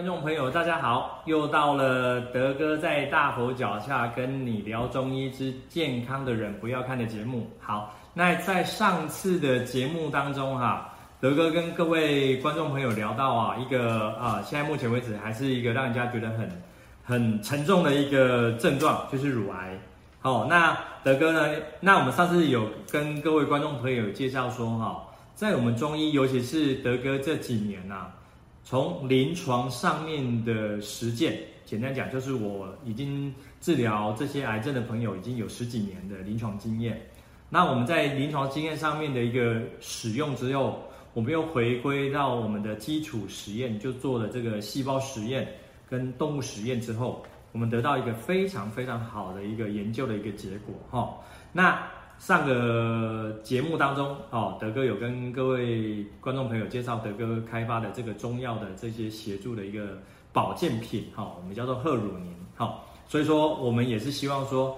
观众朋友，大家好！又到了德哥在大佛脚下跟你聊中医之健康的人不要看的节目。好，那在上次的节目当中哈，德哥跟各位观众朋友聊到啊，一个啊，现在目前为止还是一个让人家觉得很很沉重的一个症状，就是乳癌。好，那德哥呢？那我们上次有跟各位观众朋友介绍说哈，在我们中医，尤其是德哥这几年呐。从临床上面的实践，简单讲就是我已经治疗这些癌症的朋友已经有十几年的临床经验。那我们在临床经验上面的一个使用之后，我们又回归到我们的基础实验，就做了这个细胞实验跟动物实验之后，我们得到一个非常非常好的一个研究的一个结果哈。那上个节目当中，哦，德哥有跟各位观众朋友介绍德哥开发的这个中药的这些协助的一个保健品，哈，我们叫做贺乳宁，哈，所以说我们也是希望说，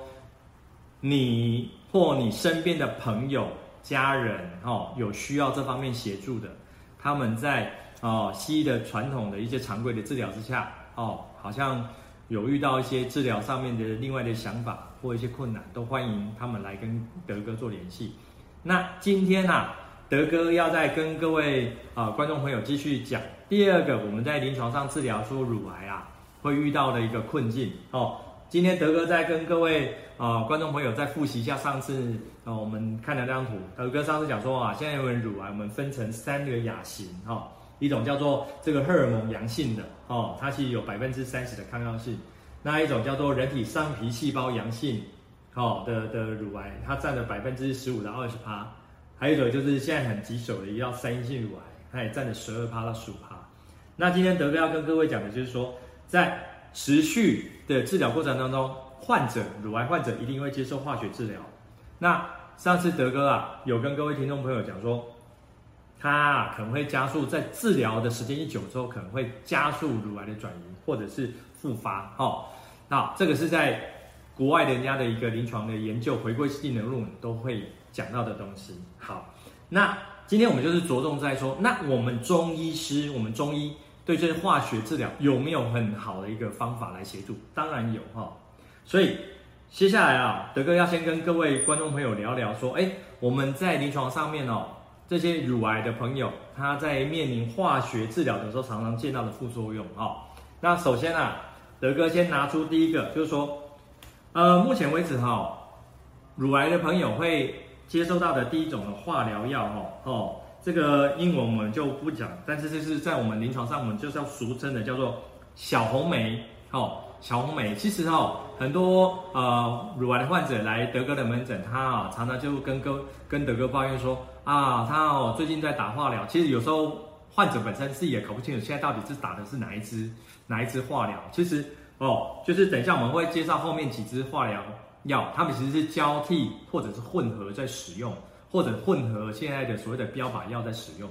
你或你身边的朋友、家人，哦，有需要这方面协助的，他们在哦西医的传统的一些常规的治疗之下，哦，好像。有遇到一些治疗上面的另外的想法或一些困难，都欢迎他们来跟德哥做联系。那今天、啊，德哥要再跟各位啊、呃、观众朋友继续讲第二个我们在临床上治疗说乳癌啊会遇到的一个困境哦。今天德哥再跟各位啊、呃、观众朋友再复习一下上次啊、我们看的那张图。德哥上次讲说啊，现在因为乳癌我们分成三个亚型哈。一种叫做这个荷尔蒙阳性的哦，它其实有百分之三十的抗药性；那一种叫做人体上皮细胞阳性哦的的乳癌，它占了百分之十五到二十趴；还有一种就是现在很棘手的，一叫三阴性乳癌，它也占了十二趴到十五趴。那今天德哥要跟各位讲的就是说，在持续的治疗过程当中，患者乳癌患者一定会接受化学治疗。那上次德哥啊有跟各位听众朋友讲说。它可能会加速，在治疗的时间一久之后，可能会加速乳癌的转移或者是复发。哦，那这个是在国外人家的一个临床的研究回归性的论文都会讲到的东西。好，那今天我们就是着重在说，那我们中医师，我们中医对这些化学治疗有没有很好的一个方法来协助？当然有哈。所以接下来啊，德哥要先跟各位观众朋友聊聊说，哎，我们在临床上面哦。这些乳癌的朋友，他在面临化学治疗的时候，常常见到的副作用啊。那首先啊，德哥先拿出第一个，就是说，呃，目前为止哈，乳癌的朋友会接受到的第一种的化疗药哈哦，这个英文我们就不讲，但是这是在我们临床上，我们就是要俗称的叫做小红梅哦。小红莓其实哦，很多呃乳癌的患者来德哥的门诊，他啊常常就跟哥跟德哥抱怨说啊，他哦最近在打化疗。其实有时候患者本身自己也搞不清楚，现在到底是打的是哪一支哪一支化疗。其实哦，就是等一下我们会介绍后面几支化疗药，他们其实是交替或者是混合在使用，或者混合现在的所谓的标靶药在使用。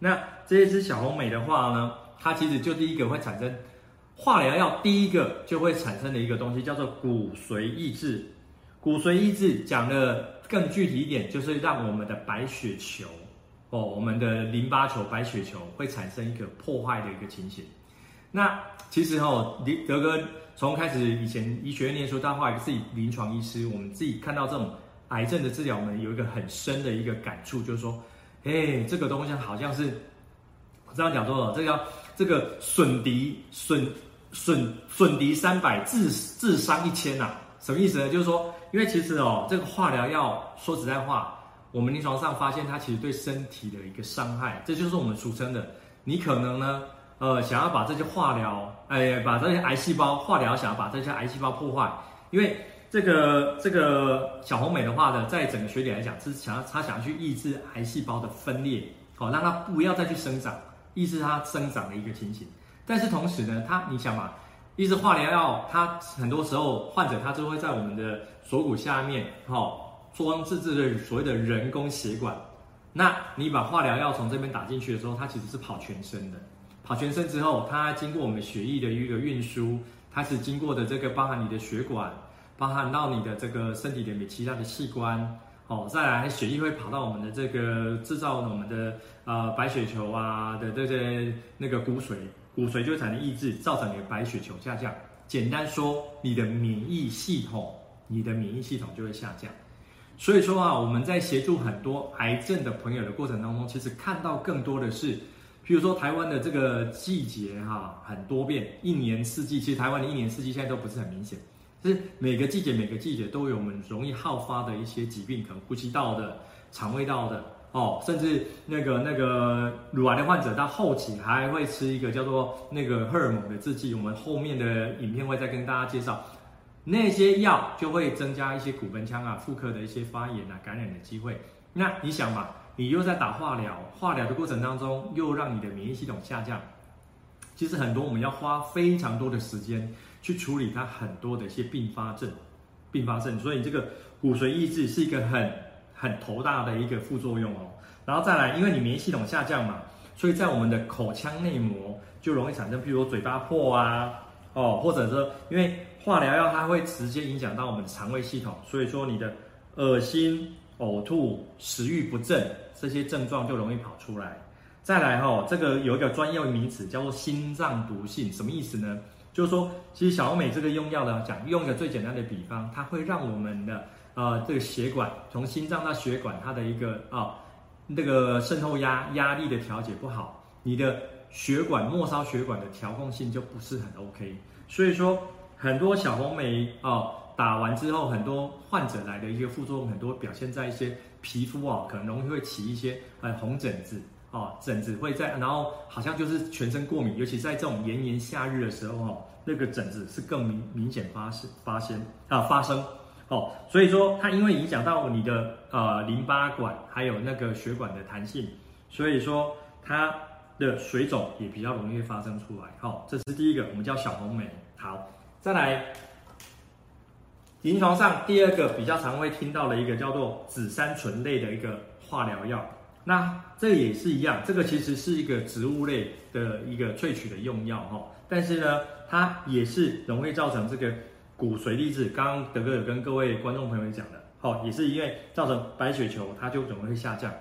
那这一支小红莓的话呢，它其实就第一个会产生。化疗药第一个就会产生的一个东西叫做骨髓抑制，骨髓抑制讲的更具体一点，就是让我们的白血球哦，我们的淋巴球、白血球会产生一个破坏的一个情形。那其实哦，德哥从开始以前医学院念书到后来自己临床医师，我们自己看到这种癌症的治疗，我们有一个很深的一个感触，就是说，哎，这个东西好像是这样讲说，这叫这个损敌损。损损敌三百，自自伤一千呐、什么意思呢？就是说，因为其实哦，这个化疗药说实在话，我们临床上发现它其实对身体的一个伤害，这就是我们俗称的，你可能呢，呃，想要把这些化疗，哎，把这些癌细胞化疗，想要把这些癌细胞破坏，因为这个这个小红美的话呢，在整个学理来讲，是想要他想要去抑制癌细胞的分裂，好、让它不要再去生长，抑制它生长的一个情形。但是同时呢，它你想嘛，一支化疗药，它很多时候患者他就会在我们的锁骨下面，哈，装置这个所谓的人工血管。那你把化疗药从这边打进去的时候，它其实是跑全身的，跑全身之后，它经过我们血液的一个运输，它是经过的这个包含你的血管，包含到你的这个身体里面其他的器官。哦，再来血液会跑到我们的这个制造我们的呃白血球啊的这些那个骨髓，骨髓就会产生抑制，造成你的白血球下降。简单说，你的免疫系统，你的免疫系统就会下降。所以说啊，我们在协助很多癌症的朋友的过程当中，其实看到更多的是，比如说台湾的这个季节哈，很多变，一年四季，其实台湾的一年四季现在都不是很明显，就是每个季节每个季节都有我们容易好发的一些疾病，可能呼吸道的、肠胃道的。哦，甚至那个那个乳癌的患者到后期还会吃一个叫做那个荷尔蒙的制剂，我们后面的影片会再跟大家介绍，那些药就会增加一些骨盆腔啊、妇科的一些发炎啊、感染的机会。那你想嘛，你又在打化疗，化疗的过程当中又让你的免疫系统下降，其实很多我们要花非常多的时间去处理它很多的一些并发症，并发症，所以这个骨髓抑制是一个很。很头大的一个副作用哦，然后再来，因为你免疫系统下降嘛，所以在我们的口腔内膜就容易产生，譬如说嘴巴破啊，哦，或者说因为化疗药它会直接影响到我们的肠胃系统，所以说你的恶心、呕吐、食欲不振这些症状就容易跑出来。再来哈、哦，这个有一个专业名词叫做心脏毒性，什么意思呢？就是说，其实小欧美这个用药呢，讲用一个最简单的比方，它会让我们的。呃，这个血管从心脏到血管，它的一个啊、那个渗透压压力的调节不好，你的血管末梢血管的调控性就不是很 OK。所以说，很多小红梅哦，打完之后，很多患者来的一个副作用，很多表现在一些皮肤啊、可能容易会起一些呃红疹子哦，疹子会在，然后好像就是全身过敏，尤其在这种炎炎夏日的时候哦，那个疹子是更明明显发生发生啊发生。哦，所以说它因为影响到你的呃淋巴管还有那个血管的弹性，所以说它的水肿也比较容易发生出来。好、哦，这是第一个，我们叫小红梅。好，再来，临床上第二个比较常会听到的一个叫做紫杉醇类的一个化疗药，那这也是一样，这个其实是一个植物类的一个萃取的用药哈、哦，但是呢，它也是容易造成这个。骨髓抑制，刚刚德哥有跟各位观众朋友讲的，好，也是因为造成白血球它就容易下降，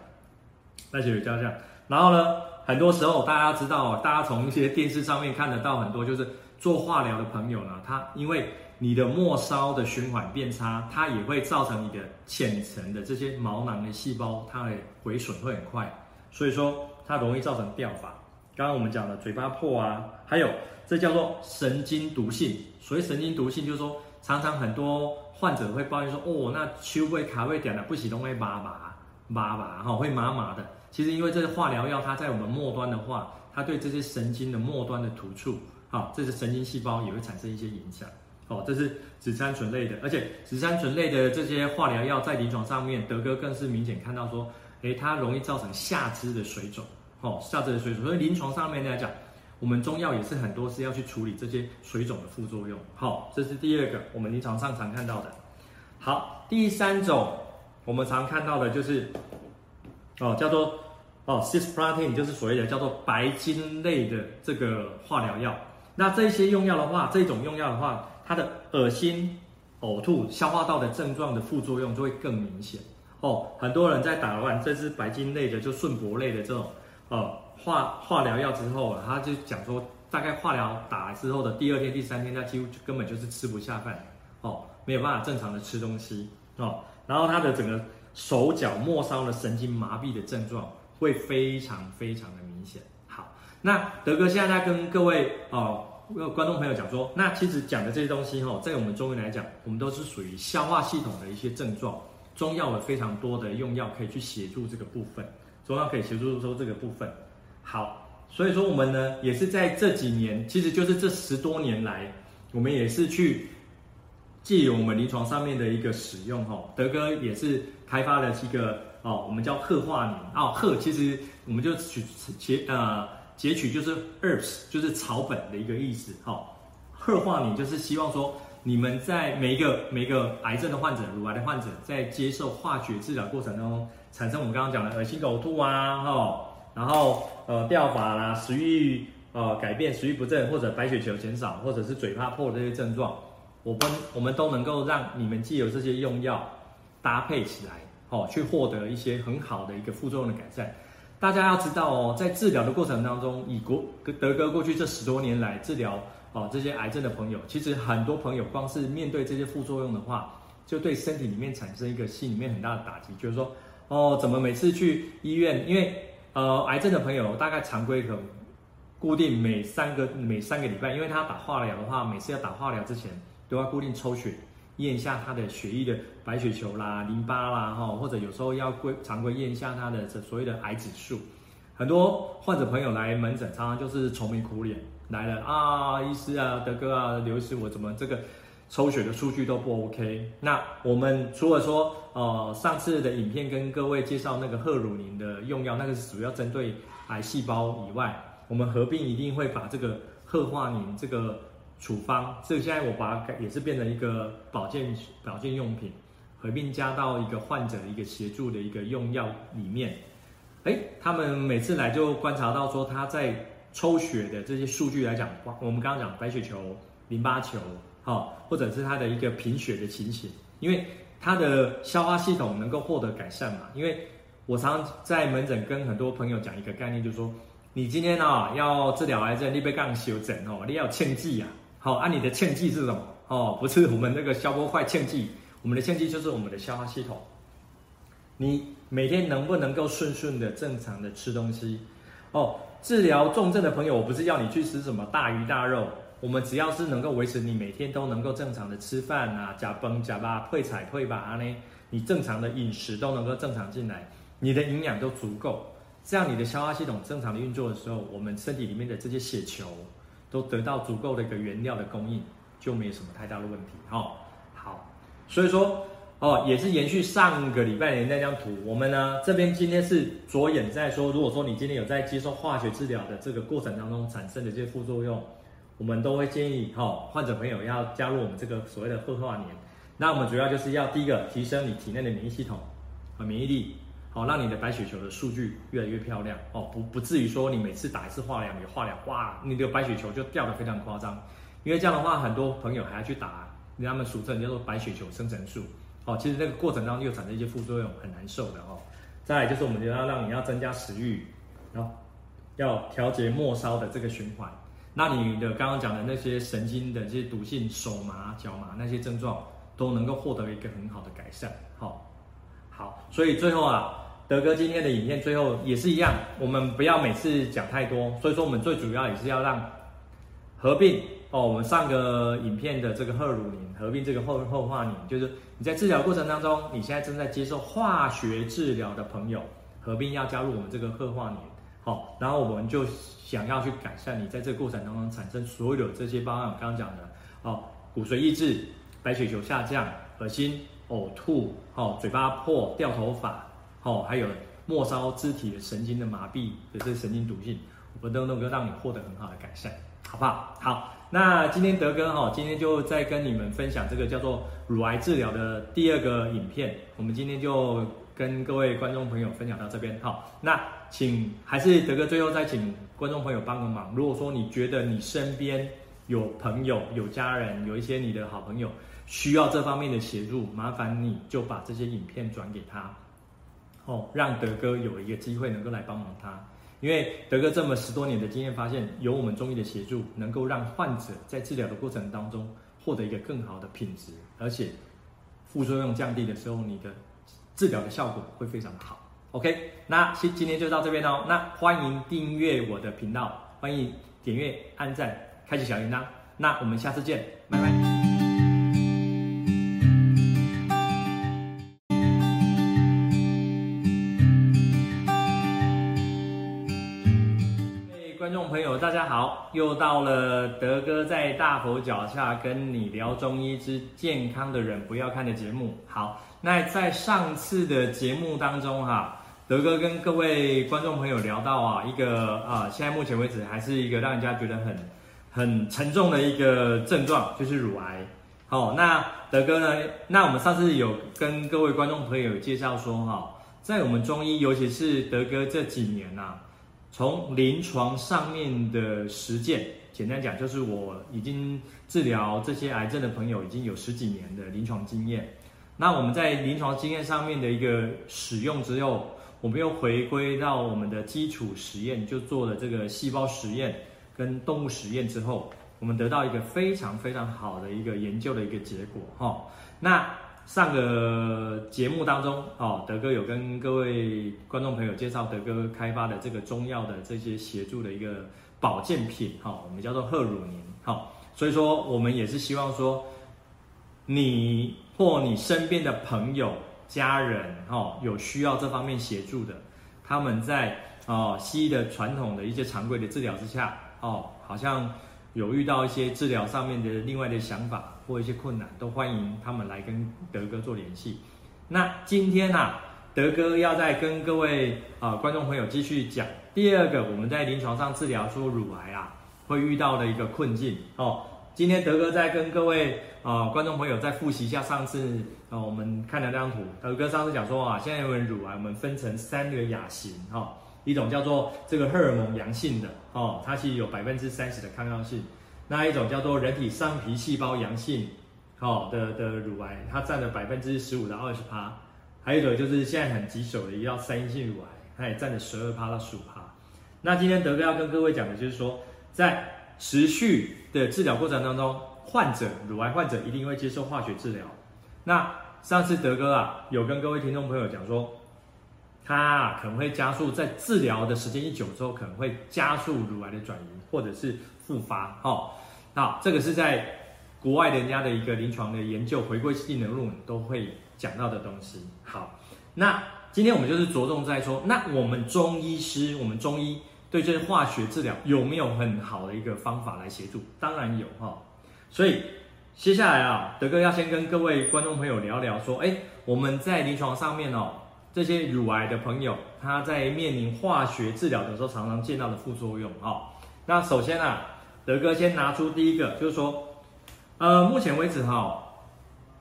白血球下降。然后呢，很多时候大家知道，大家从一些电视上面看得到很多，就是做化疗的朋友呢，他因为你的末梢的循环变差，它也会造成你的浅层的这些毛囊的细胞，它的毁损会很快，所以说它容易造成掉发。刚刚我们讲的嘴巴破啊，还有这叫做神经毒性。所谓神经毒性，就是说常常很多患者会抱怨说，哦，那手会卡位点的，不行都会麻麻麻麻哈，会麻麻的。其实因为这个化疗药，它在我们末端的话，它对这些神经的末端的突触，好，这些神经细胞也会产生一些影响。哦，这是紫杉醇类的，而且紫杉醇类的这些化疗药在临床上面，德哥更是明显看到说，诶，它容易造成下肢的水肿。哦，下肢的水肿，所以临床上面来讲，我们中药也是很多是要去处理这些水肿的副作用。好，这是第二个我们临床上常看到的。好，第三种我们常看到的就是，哦，叫做哦，cisplatin，就是所谓的叫做白金类的这个化疗药。那这些用药的话，这种用药的话，它的恶心、呕吐、消化道的症状的副作用就会更明显。哦，很多人在打完这支白金类的，就顺铂类的这种。哦，化化疗药之后啊，他就讲说，大概化疗打之后的第二天、第三天，他几乎就根本就是吃不下饭，哦，没有办法正常的吃东西，哦，然后他的整个手脚末梢的神经麻痹的症状会非常非常的明显。好，那德哥现在在跟各位哦观众朋友讲说，那其实讲的这些东西哈、在我们中医来讲，我们都是属于消化系统的一些症状，中药有非常多的用药可以去协助这个部分。中药可以协助说这个部分，好，所以说我们呢也是在这几年，其实就是这十多年来，我们也是去借由我们临床上面的一个使用哈，德哥也是开发了一个哦，我们叫鹤化宁哦，鹤其实我们就取截呃截取就是 herbs 就是草本的一个意思哈，鹤化宁就是希望说你们在每一个每一个癌症的患者、乳癌的患者在接受化学治疗过程当中。产生我们刚刚讲的恶心呕吐啊，哈，然后呃掉发啦，食欲呃改变，食欲不振，或者白血球减少，或者是嘴巴破这些症状，我们我们都能够让你们既有这些用药搭配起来，哦，去获得一些很好的一个副作用的改善。大家要知道哦，在治疗的过程当中，以国德哥过去这十多年来治疗哦这些癌症的朋友，其实很多朋友光是面对这些副作用的话，就对身体里面产生一个心里面很大的打击，就是说哦，怎么每次去医院，因为呃癌症的朋友大概常规可固定每三个每三个礼拜，因为他打化疗的话，每次要打化疗之前都要固定抽血。验一下他的血液的白血球啦、淋巴啦，哈，或者有时候要规常规验一下他的这所谓的癌指数。很多患者朋友来门诊，常常就是愁眉苦脸来了啊，医师啊，德哥啊，刘医师，我怎么这个抽血的数据都不 OK？那我们除了说，呃，上次的影片跟各位介绍那个贺鲁宁的用药，那个是主要针对癌细胞以外，我们合并一定会把这个贺化宁这个。处方，这个现在我把它改也是变成一个保健保健用品，合并加到一个患者的一个协助的一个用药里面。哎，他们每次来就观察到说他在抽血的这些数据来讲，我们刚刚讲白血球、淋巴球，好，或者是他的一个贫血的情形，因为他的消化系统能够获得改善嘛。因为我常在门诊跟很多朋友讲一个概念，就是说你今天啊要治疗癌症，你被杠修整哦，你要庆忌啊。好，按、啊、你的庆忌是什么？哦，不是我们那个消波块庆忌，我们的庆忌就是我们的消化系统。你每天能不能够顺顺的、正常的吃东西？哦，治疗重症的朋友，我不是要你去吃什么大鱼大肉，我们只要是能够维持你每天都能够正常的吃饭啊，加崩加巴配菜配吧啊呢，你正常的饮食都能够正常进来，你的营养都足够，这样你的消化系统正常的运作的时候，我们身体里面的这些血球。都得到足够的一个原料的供应，就没有什么太大的问题。哦，好，所以说哦，也是延续上个礼拜的那张图。我们呢这边今天是着眼在说，如果说你今天有在接受化学治疗的这个过程当中产生的这些副作用，我们都会建议哈、哦、患者朋友要加入我们这个所谓的贺化年。那我们主要就是要第一个提升你体内的免疫系统和免疫力。好，让你的白血球的数据越来越漂亮哦，不不至于说你每次打一次化疗，你化疗哇，你的白血球就掉得非常夸张。因为这样的话，很多朋友还要去打，他们俗称叫做白血球生成素。哦，其实那个过程当中又产生一些副作用，很难受的哦。再来就是我们就要让你要增加食欲，然后要调节末梢的这个循环，那你的刚刚讲的那些神经的这些毒性、手麻、脚麻那些症状都能够获得一个很好的改善。好。好，所以最后啊，德哥今天的影片最后也是一样，我们不要每次讲太多，所以说我们最主要也是要让合并哦，我们上个影片的这个赫鲁宁合并这个贺贺化宁，就是你在治疗过程当中，你现在正在接受化学治疗的朋友，合并要加入我们这个赫化宁，好，然后我们就想要去改善你在这个过程当中产生所有的这些方案，我刚刚讲的哦，骨髓抑制、白血球下降、恶心。呕吐，哦，嘴巴破，掉头发，哦，还有末梢肢体的神经的麻痹的这些神经毒性，我们都能够让你获得很好的改善，好不好？好，那今天德哥哈，今天就再跟你们分享这个叫做乳癌治疗的第二个影片，我们今天就跟各位观众朋友分享到这边，好，那请还是德哥最后再请观众朋友帮个忙，如果说你觉得你身边有朋友、有家人、有一些你的好朋友。需要这方面的协助，麻烦你就把这些影片转给他，哦，让德哥有一个机会能够来帮忙他。因为德哥这么十多年的经验，发现有我们中医的协助，能够让患者在治疗的过程当中获得一个更好的品质，而且副作用降低的时候，你的治疗的效果会非常的好。OK，那今今天就到这边哦。那欢迎订阅我的频道，欢迎点阅、按赞、开启小铃铛。那我们下次见，拜拜。观众朋友，大家好，又到了德哥在大佛脚下跟你聊中医之健康的人不要看的节目。好，那在上次的节目当中哈，德哥跟各位观众朋友聊到啊，一个啊，现在目前为止还是一个让人家觉得很很沉重的一个症状，就是乳癌。好，那德哥呢，那我们上次有跟各位观众朋友介绍说哈，在我们中医，尤其是德哥这几年呐、啊。从临床上面的实践，简单讲就是我已经治疗这些癌症的朋友已经有十几年的临床经验。那我们在临床经验上面的一个使用之后，我们又回归到我们的基础实验，就做了这个细胞实验跟动物实验之后，我们得到一个非常非常好的一个研究的一个结果哈。那上个节目当中哦，德哥有跟各位观众朋友介绍德哥开发的这个中药的这些协助的一个保健品哈，我们叫做贺乳宁哈。所以说，我们也是希望说，你或你身边的朋友、家人，哦，有需要这方面协助的，他们在哦西医的传统的一些常规的治疗之下，哦，好像有遇到一些治疗上面的另外的想法或一些困难，都欢迎他们来跟德哥做联系。那今天呐，德哥要再跟各位啊观众朋友继续讲第二个，我们在临床上治疗说乳癌啊。会遇到的一个困境哦。今天德哥再跟各位啊、呃、观众朋友再复习一下上次啊、我们看的那张图。德哥上次讲说啊，现在有人乳癌，我们分成三个亚型哈、一种叫做这个荷尔蒙阳性的哦，它其实有百分之三十的抗药性；那一种叫做人体上皮细胞阳性哦的的乳癌，它占了百分之十五到二十趴；还有一种就是现在很棘手的，叫三阴性乳癌，它也占了十二趴到十五趴。那今天德哥要跟各位讲的就是说。在持续的治疗过程当中，患者乳癌患者一定会接受化学治疗。那上次德哥啊，有跟各位听众朋友讲说，它可能会加速在治疗的时间一久之后，可能会加速乳癌的转移或者是复发。哦，好这个是在国外人家的一个临床的研究回归性的论文都会讲到的东西。好，那今天我们就是着重在说，那我们中医师，我们中医。对这些化学治疗有没有很好的一个方法来协助？当然有哈。所以接下来啊，德哥要先跟各位观众朋友聊聊说，哎，我们在临床上面哦，这些乳癌的朋友，他在面临化学治疗的时候，常常见到的副作用哈。那首先啊，德哥先拿出第一个，就是说，呃，目前为止哈，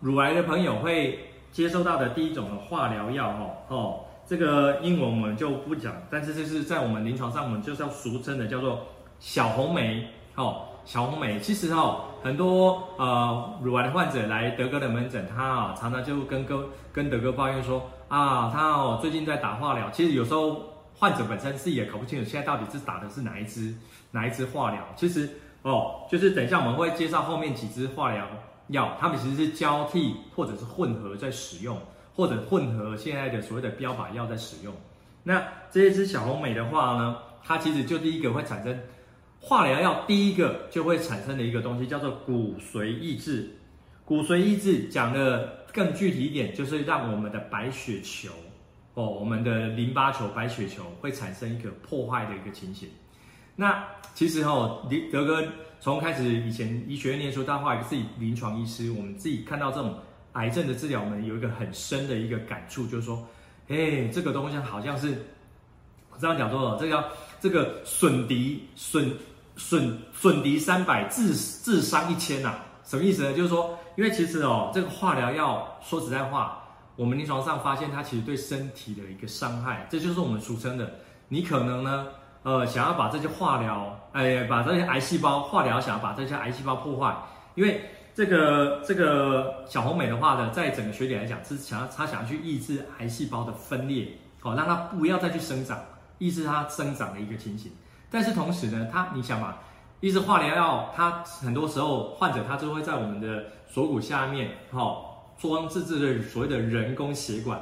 乳癌的朋友会接收到的第一种的化疗药哈，哦。这个英文我们就不讲，但是这是在我们临床上，我们就是要俗称的叫做小红梅哦。小红莓其实哦，很多呃乳癌的患者来德哥的门诊，他啊常常就跟哥跟德哥抱怨说啊，他哦最近在打化疗。其实有时候患者本身自己也搞不清楚，现在到底是打的是哪一支哪一支化疗。其实哦，就是等一下我们会介绍后面几支化疗药，他们其实是交替或者是混合在使用。或者混合现在的所谓的标靶药在使用，那这一支小红莓的话呢，它其实就第一个会产生化疗药，第一个就会产生的一个东西叫做骨髓抑制。骨髓抑制讲的更具体一点，就是让我们的白血球哦，我们的淋巴球、白血球会产生一个破坏的一个情形。那其实哦，德哥从开始以前医学院念书到后来自己临床医师，我们自己看到这种。癌症的治疗我们，有一个很深的一个感触，就是说，哎，这个东西好像是，我这样讲说，这个叫这个损敌损损损敌三百，自自伤一千呐、啊，什么意思呢？就是说，因为其实哦，这个化疗药，说实在话，我们临床上发现它其实对身体的一个伤害，这就是我们俗称的，你可能呢，呃，想要把这些化疗，哎，把这些癌细胞化疗，想要把这些癌细胞破坏，因为。这个这个小红美的话呢，在整个学理来讲，是想要他想要去抑制癌细胞的分裂，好，让它不要再去生长，抑制它生长的一个情形。但是同时呢，它你想嘛，抑制化疗药，它很多时候患者他就会在我们的锁骨下面，好，装置这个所谓的人工血管。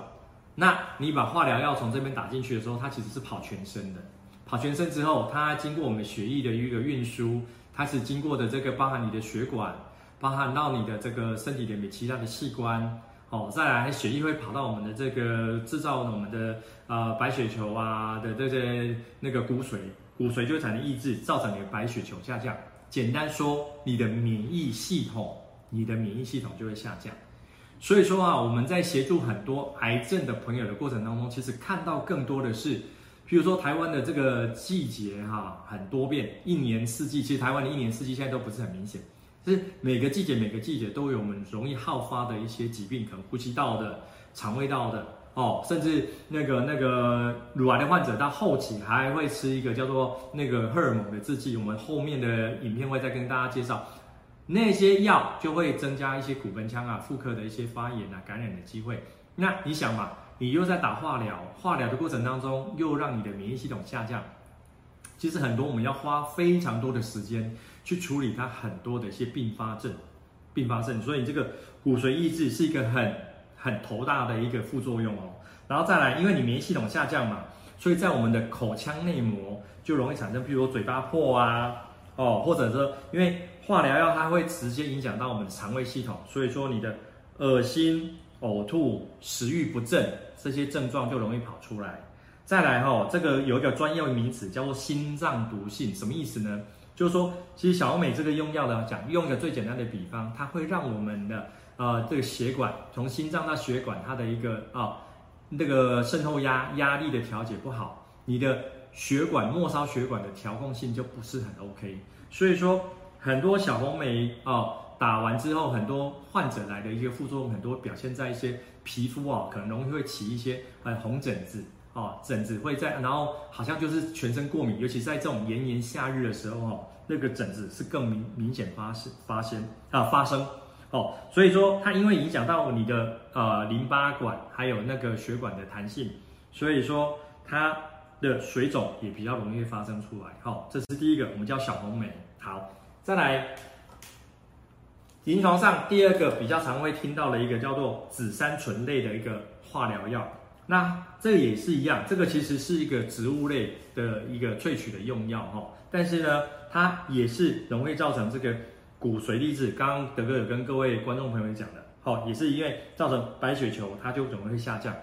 那你把化疗药从这边打进去的时候，它其实是跑全身的，跑全身之后，它经过我们血液的一个运输，它是经过的这个包含你的血管。包含到你的这个身体里面其他的器官，哦，再来血液会跑到我们的这个制造我们的呃白血球啊的这些那个骨髓，骨髓就会产生抑制，造成你的白血球下降。简单说，你的免疫系统，你的免疫系统就会下降。所以说啊，我们在协助很多癌症的朋友的过程当中，其实看到更多的是，比如说台湾的这个季节哈、很多变，一年四季，其实台湾的一年四季现在都不是很明显。就是每个季节，每个季节都有我们容易好发的一些疾病，可能呼吸道的、肠胃道的哦，甚至那个那个乳癌的患者到后期还会吃一个叫做那个荷尔蒙的制剂，我们后面的影片会再跟大家介绍，那些药就会增加一些骨盆腔啊、妇科的一些发炎啊、感染的机会。那你想嘛，你又在打化疗，化疗的过程当中又让你的免疫系统下降。其实很多我们要花非常多的时间去处理它很多的一些并发症，并发症。所以这个骨髓抑制是一个很很头大的一个副作用哦。然后再来，因为你免疫系统下降嘛，所以在我们的口腔内膜就容易产生，譬如说嘴巴破啊，哦，或者说因为化疗药它会直接影响到我们的肠胃系统，所以说你的恶心、呕吐、食欲不振这些症状就容易跑出来。再来哈、哦，这个有一个专业名词叫做心脏毒性，什么意思呢？就是说，其实小红莓这个用药呢，讲用一个最简单的比方，它会让我们的呃这个血管从心脏到血管，它的一个啊、那个渗透压压力的调节不好，你的血管末梢血管的调控性就不是很 OK。所以说，很多小红梅啊、打完之后，很多患者来的一些副作用，很多表现在一些皮肤啊、可能容易会起一些呃红疹子。哦，疹子会在，然后好像就是全身过敏，尤其在这种炎炎夏日的时候，哦，那个疹子是更明明显发生发生啊发生，哦，所以说它因为影响到你的呃淋巴管还有那个血管的弹性，所以说它的水肿也比较容易发生出来。好，哦，这是第一个，我们叫小红梅。好，再来，临床上第二个比较常会听到的一个叫做紫杉醇类的一个化疗药。那这个也是一样，这个其实是一个植物类的一个萃取的用药哈，但是呢，它也是容易造成这个骨髓抑制。刚刚德哥有跟各位观众朋友讲的，好，也是因为造成白血球它就总会下降，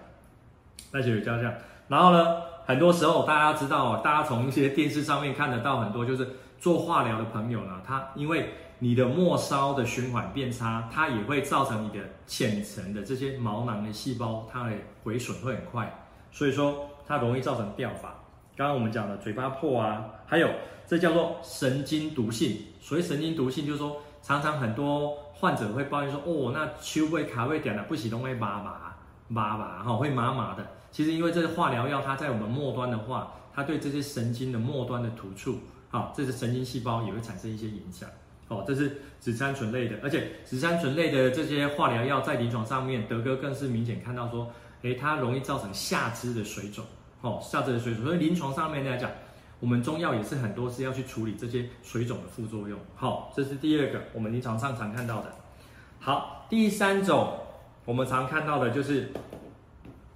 白血球下降。然后呢，很多时候大家知道，大家从一些电视上面看得到很多，就是做化疗的朋友呢，他因为你的末梢的循环变差，它也会造成你的浅层的这些毛囊的细胞，它的毁损会很快，所以说它容易造成掉发。刚刚我们讲的嘴巴破啊，还有这叫做神经毒性。所谓神经毒性，就是说常常很多患者会抱怨说，哦，那手会卡位点了，不洗都会麻麻麻麻哈，会麻麻的。其实因为这个化疗药，它在我们末端的话，它对这些神经的末端的突触，哈，这些神经细胞也会产生一些影响。哦，这是紫杉醇类的，而且紫杉醇类的这些化疗药在临床上面，德哥更是明显看到说，诶，它容易造成下肢的水肿，哦，下肢的水肿。所以临床上面来讲，我们中药也是很多是要去处理这些水肿的副作用。好，这是第二个我们临床上常看到的。好，第三种我们常看到的就是，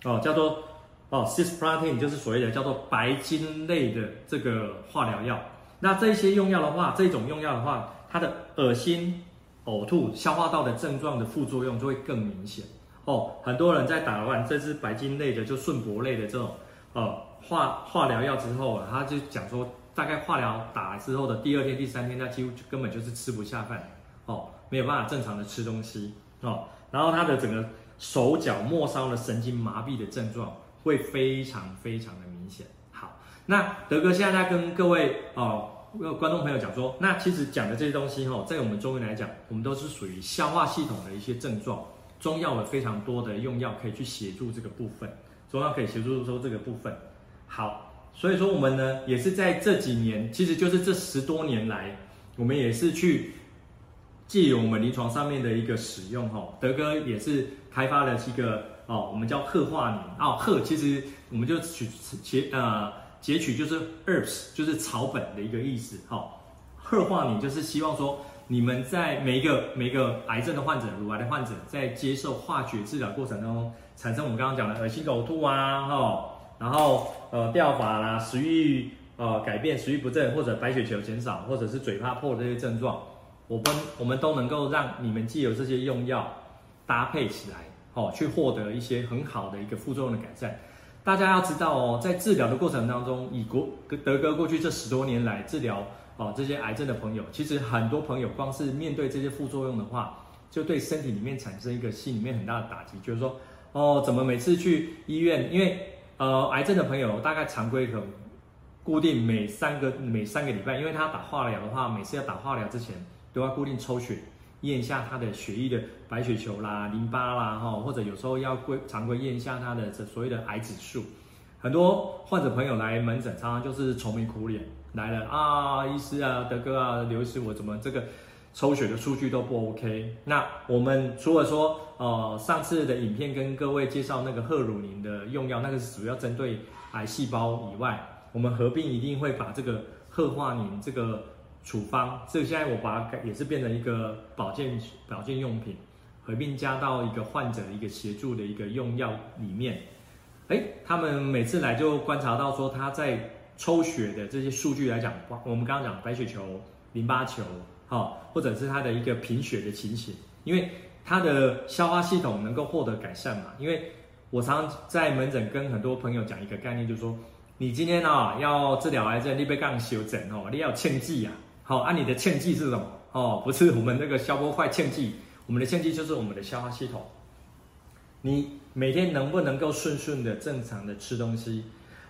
哦，叫做哦，Cisplatin，就是所谓的叫做白金类的这个化疗药。那这些用药的话，这种用药的话，它的恶心、呕吐、消化道的症状的副作用就会更明显哦。很多人在打完这支白金类的，就顺铂类的这种呃化化疗药之后，他就讲说，大概化疗打之后的第二天、第三天，他几乎就根本就是吃不下饭哦，没有办法正常的吃东西哦。然后他的整个手脚末梢的神经麻痹的症状会非常非常的明显。好，那德哥现在在跟各位哦。观众朋友讲说，那其实讲的这些东西哈，在我们中医来讲，我们都是属于消化系统的一些症状，中药有非常多的用药可以去协助这个部分，中药可以协助说这个部分。好，所以说我们呢，也是在这几年，其实就是这十多年来，我们也是去借由我们临床上面的一个使用哈，德哥也是开发了一个哦，我们叫鹤化宁哦，鹤其实我们就取其呃。截取就是 herbs，就是草本的一个意思。哈，鹤化宁就是希望说，你们在每一个每一个癌症的患者、乳癌的患者，在接受化学治疗过程当中，产生我们刚刚讲的恶心呕吐啊，哈，然后呃掉发啦、食欲呃改变、食欲不振，或者白血球减少，或者是嘴巴破这些症状，我们我们都能够让你们既有这些用药搭配起来，哦，去获得一些很好的一个副作用的改善。大家要知道哦，在治疗的过程当中，以国德哥过去这十多年来治疗哦这些癌症的朋友，其实很多朋友光是面对这些副作用的话，就对身体里面产生一个心里面很大的打击，就是说哦，怎么每次去医院，因为呃癌症的朋友大概常规可固定每三个每三个礼拜，因为他打化疗的话，每次要打化疗之前都要固定抽血。验一下他的血液的白血球啦、淋巴啦，哈，或者有时候要规常规验一下他的这所谓的癌指数。很多患者朋友来门诊，常常就是愁眉苦脸来了啊，医师啊、德哥啊、刘医师，我怎么这个抽血的数据都不 OK。那我们除了说，呃，上次的影片跟各位介绍那个贺乳宁的用药，那个是主要针对癌细胞以外，我们合并一定会把这个贺化宁这个处方，这个现在我把它改也是变成一个保健保健用品，合并加到一个患者一个协助的一个用药里面。哎，他们每次来就观察到说他在抽血的这些数据来讲，我们刚刚讲白血球、淋巴球，好，或者是他的一个贫血的情形，因为他的消化系统能够获得改善嘛。因为我常常在门诊跟很多朋友讲一个概念，就是说，你今天啊要治疗癌症，你被杠修整哦，你要庆忌啊，好，按你的庆忌是什么？哦，不是我们那个消波块庆忌，我们的庆忌就是我们的消化系统。你每天能不能够顺顺的正常的吃东西？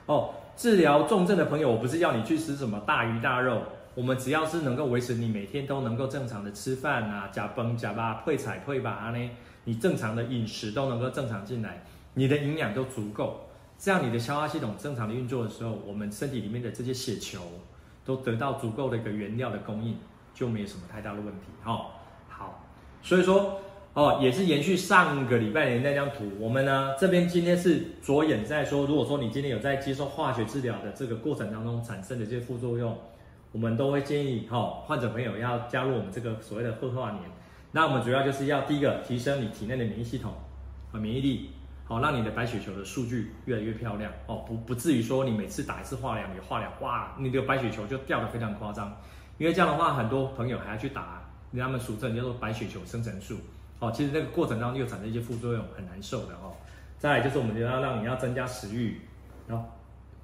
哦，治疗重症的朋友，我不是要你去吃什么大鱼大肉，我们只要是能够维持你每天都能够正常的吃饭啊，加崩加吧配菜配吧呢，你正常的饮食都能够正常进来，你的营养都足够，这样你的消化系统正常的运作的时候，我们身体里面的这些血球都得到足够的一个原料的供应，就没有什么太大的问题。哦，好，所以说。哦，也是延续上个礼拜的那张图。我们呢这边今天是着眼在说，如果说你今天有在接受化学治疗的这个过程当中产生的这些副作用，我们都会建议哈、哦、患者朋友要加入我们这个所谓的贺化年。那我们主要就是要第一个提升你体内的免疫系统和免疫力，好、让你的白血球的数据越来越漂亮哦，不不至于说你每次打一次化疗，你化疗哇，你的白血球就掉得非常夸张。因为这样的话，很多朋友还要去打，他们俗称叫做白血球生成素。哦，其实那个过程当中又产生一些副作用，很难受的哦。再来就是我们就要让你要增加食欲，然后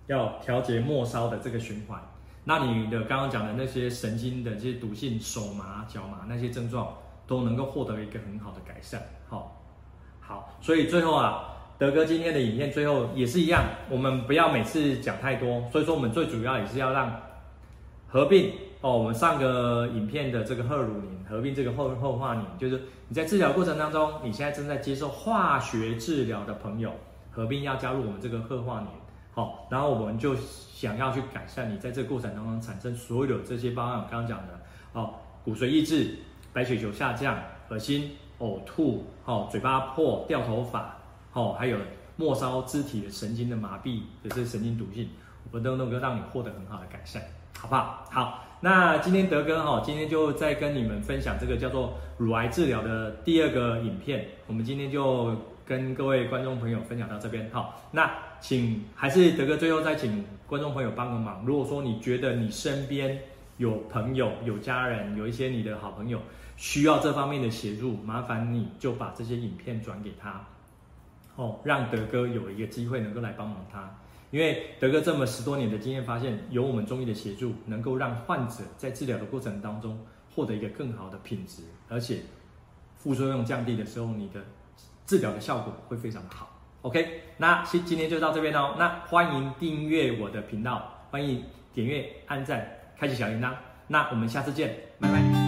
要调节末梢的这个循环。那你的刚刚讲的那些神经的这些毒性，手麻、脚麻那些症状都能够获得一个很好的改善。好，好，所以最后啊，德哥今天的影片最后也是一样，我们不要每次讲太多，所以说我们最主要也是要让合并。哦，我们上个影片的这个赫鲁宁合并这个赫赫化宁，就是你在治疗过程当中，你现在正在接受化学治疗的朋友，合并要加入我们这个赫化宁，好，然后我们就想要去改善你在这个过程当中产生所有的这些包含我刚刚讲的，哦，骨髓抑制、白血球下降、恶心、呕吐、哦，嘴巴破、掉头发，哦，还有末梢肢体的神经的麻痹的这些神经毒性，我们都能够让你获得很好的改善，好不好？好。那今天德哥哈，今天就再跟你们分享这个叫做乳癌治疗的第二个影片。我们今天就跟各位观众朋友分享到这边好。那请还是德哥最后再请观众朋友帮个忙。如果说你觉得你身边有朋友、有家人、有一些你的好朋友需要这方面的协助，麻烦你就把这些影片转给他，哦，让德哥有一个机会能够来帮忙他。因为德哥这么十多年的经验，发现有我们中医的协助，能够让患者在治疗的过程当中获得一个更好的品质，而且副作用降低的时候，你的治疗的效果会非常的好。OK，那今今天就到这边哦。那欢迎订阅我的频道，欢迎点阅、按赞、开启小铃铛。那我们下次见，拜拜。